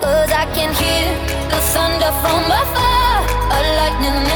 Cause I can hear the thunder from afar, a lightning.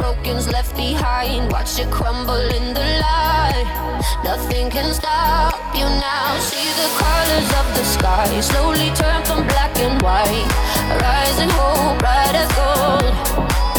broken's left behind. Watch it crumble in the light. Nothing can stop you now. See the colors of the sky slowly turn from black and white. Rising hope, bright as gold.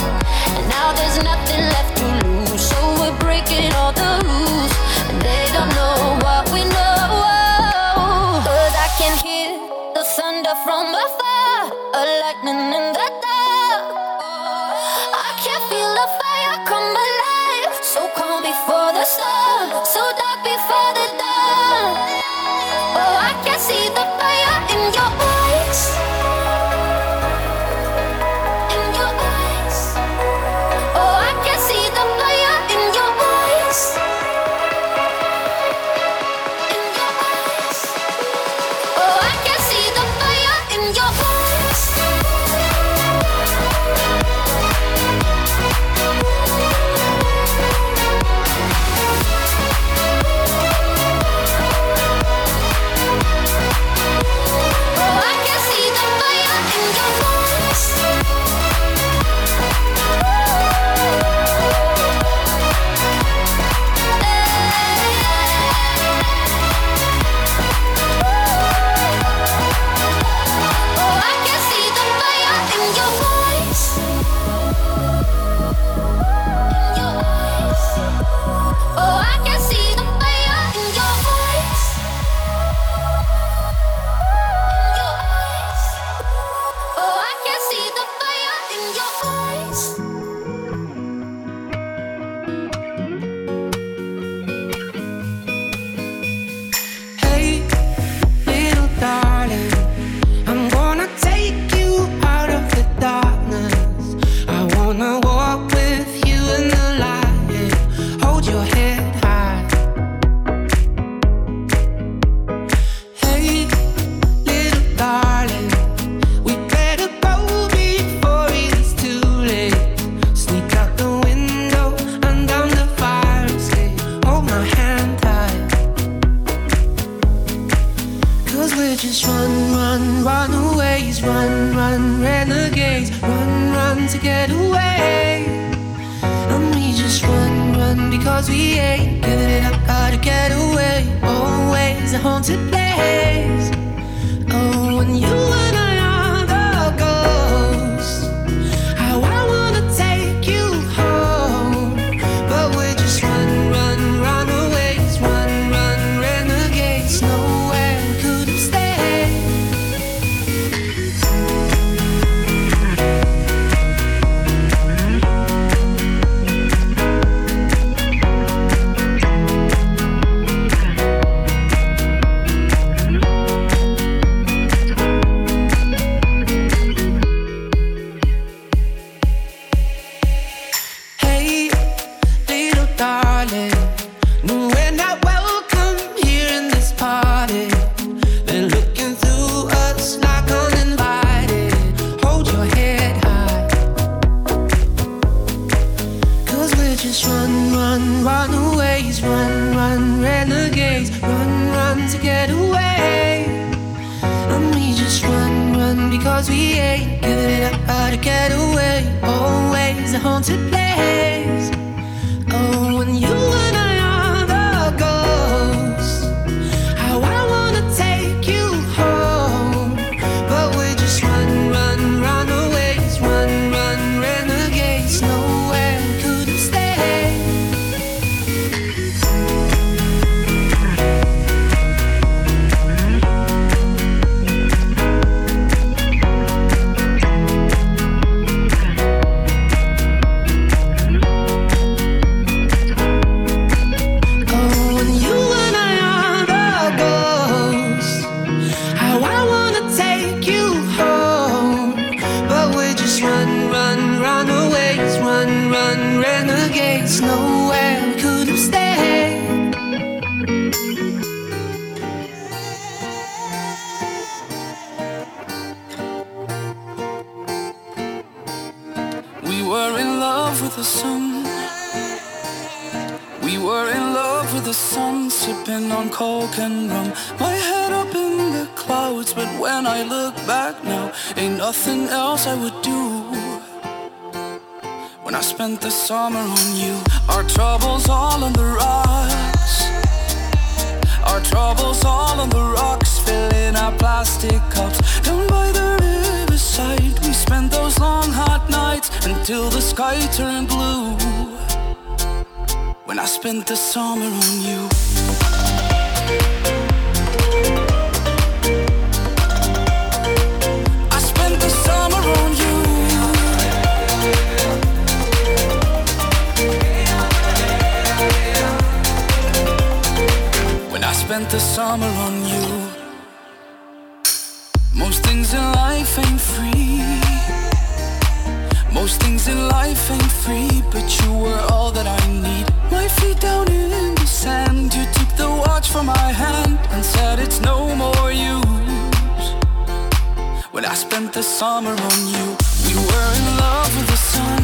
spent the summer on you. We were in love with the sun.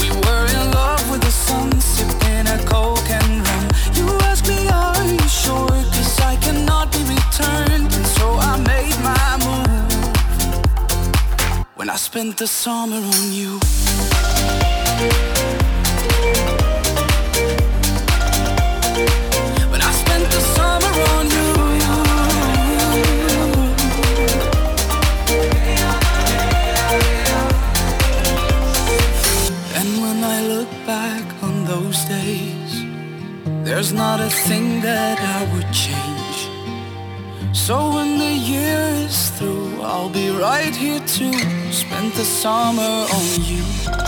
We were in love with the sun, sipping a coke and rum. You ask me, are you sure? Cause I cannot be returned. And so I made my move. When I spent the summer on you. There's not a thing that I would change. So when the year is through I'll be right here to spend the summer on you.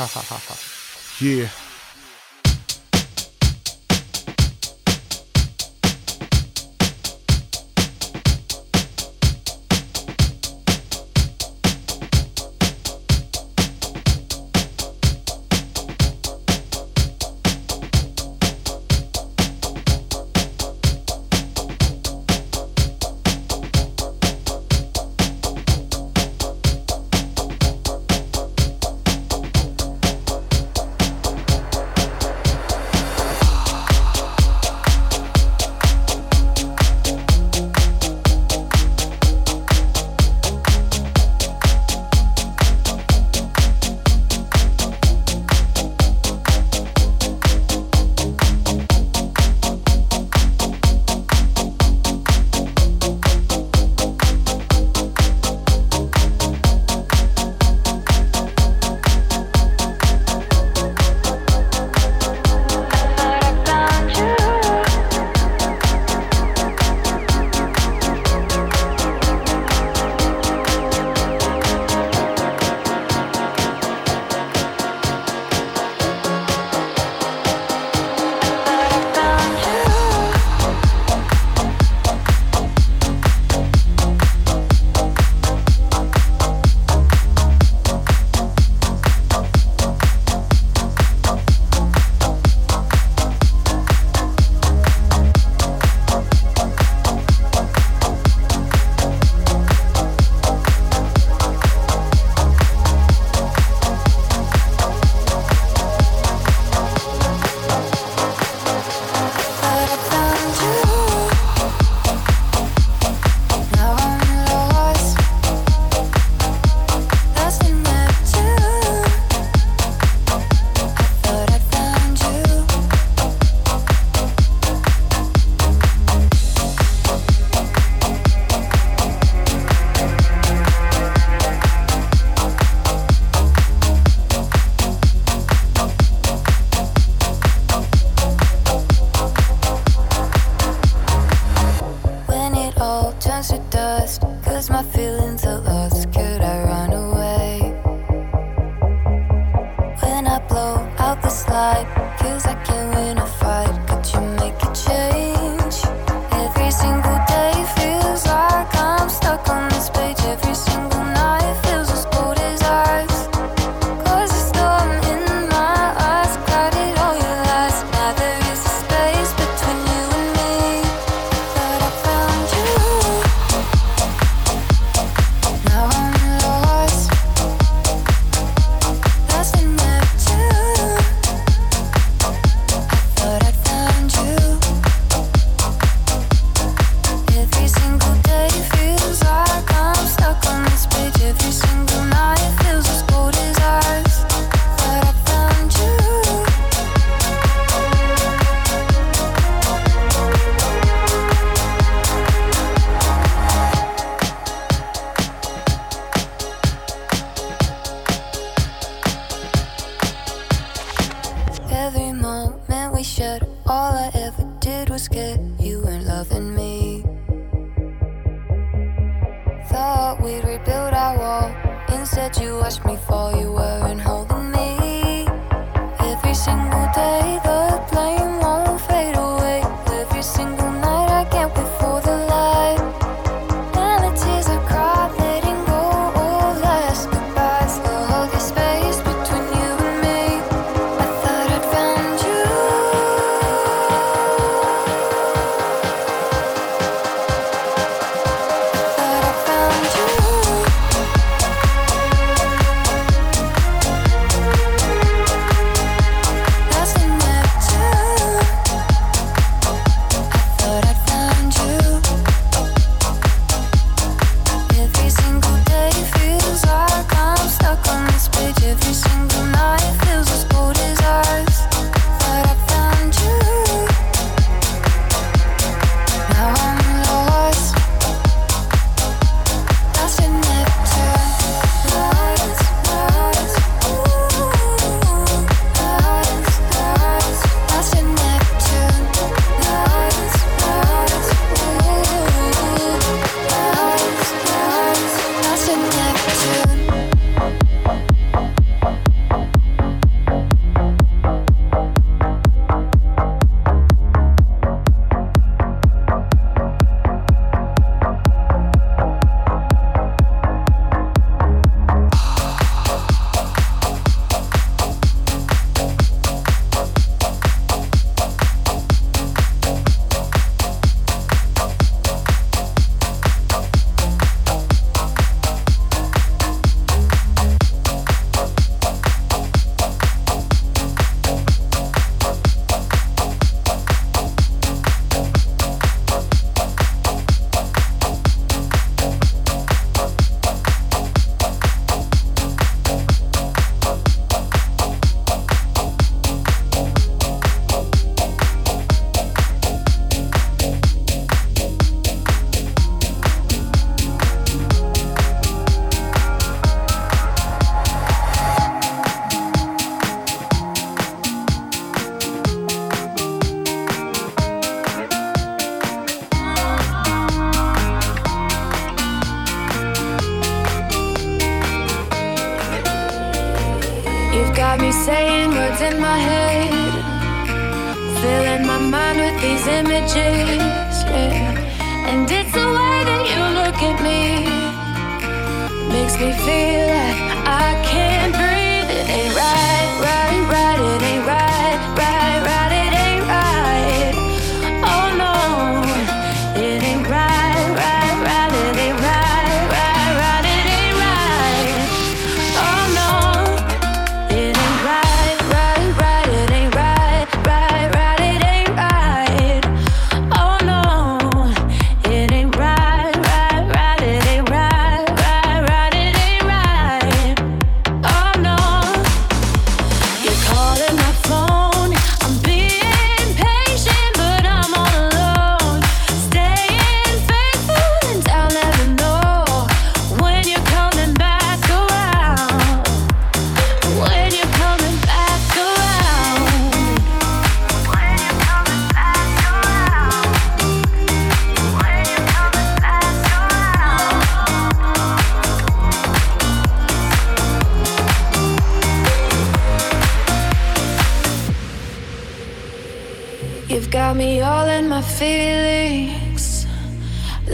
Ha ha ha ha. Yeah.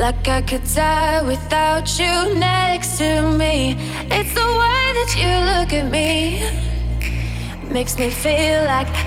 Like I could die without you next to me. It's the way that you look at me. Makes me feel like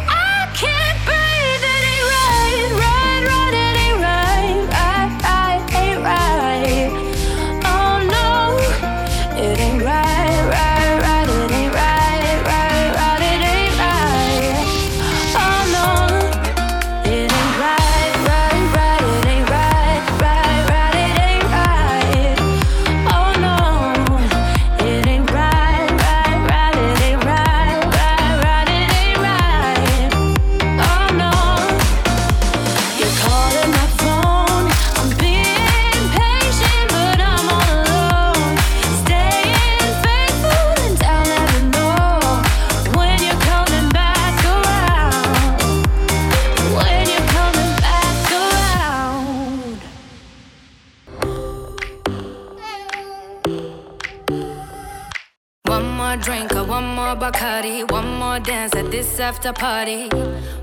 after party.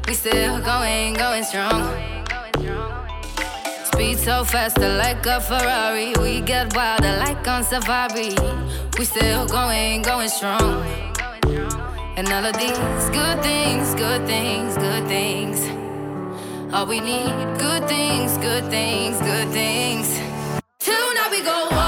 We still going, going strong. Speed so faster like a Ferrari. We get wilder like on safari. We still going, going strong. And all of these good things, good things, good things. All we need, good things, good things, good things. Tonight we go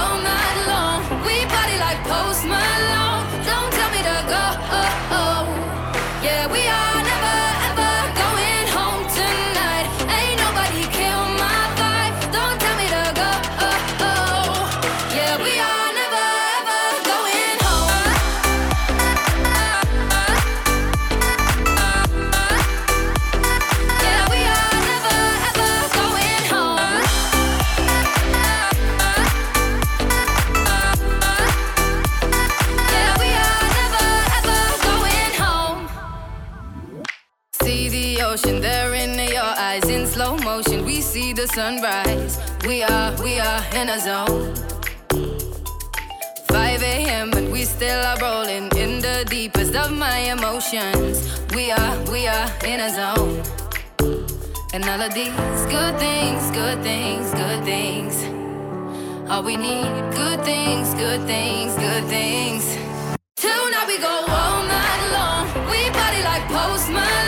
sunrise. We are, we are in a zone. 5 a.m. and we still are rolling in the deepest of my emotions. We are, we are in a zone. And all of these good things, good things, good things. All we need, good things, good things, good things. Tonight we go all night long. We party like Post Malone.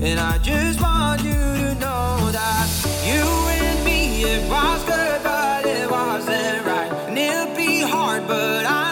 And I just want you to know that you and me, it was good, but it wasn't right. And it'll be hard, but I.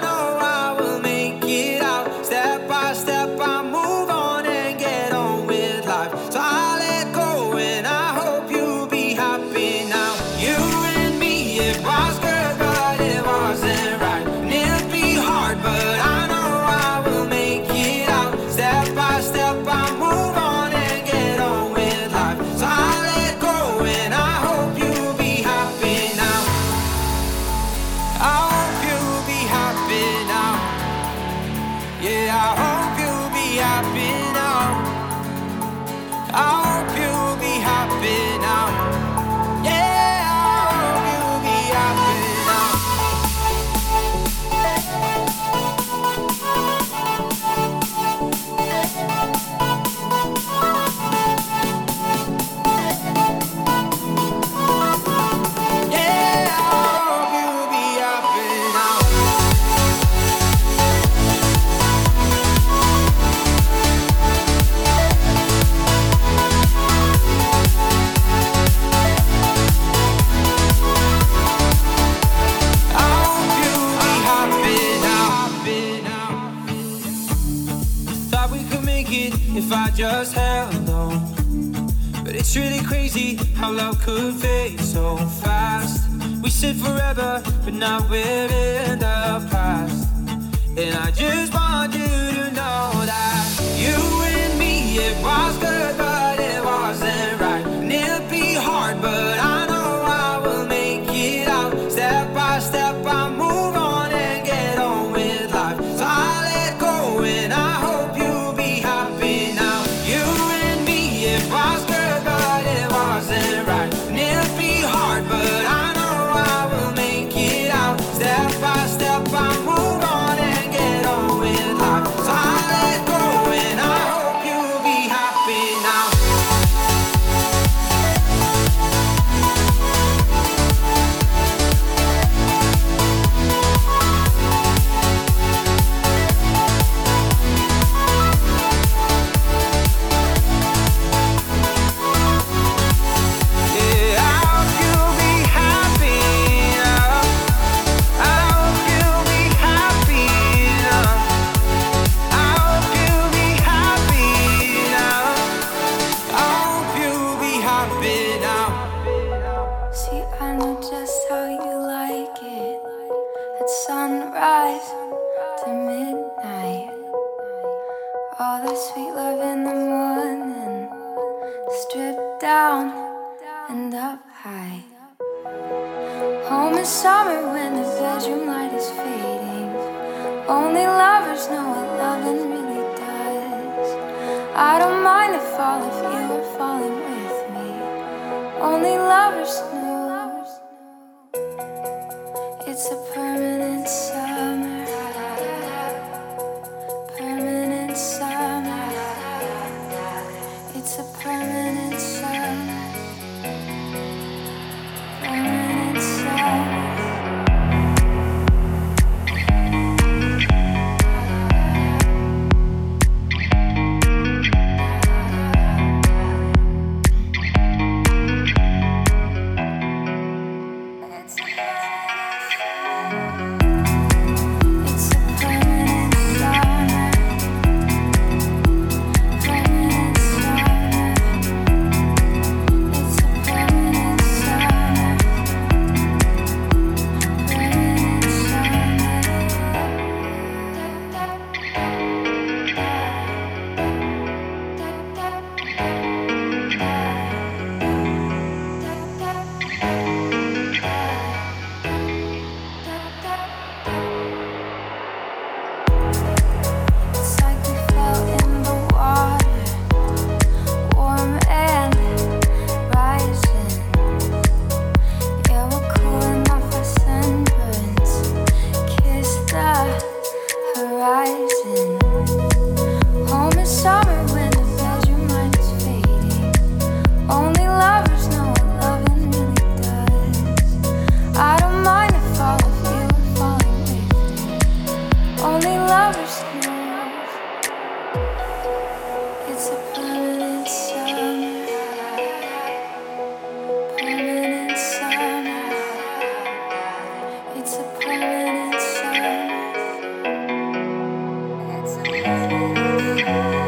if I just held on. But it's really crazy how love could fade so fast. We said forever, but now we're in the past. And I just want you to know that you and me, it was goodbye. Only lovers know. Oh.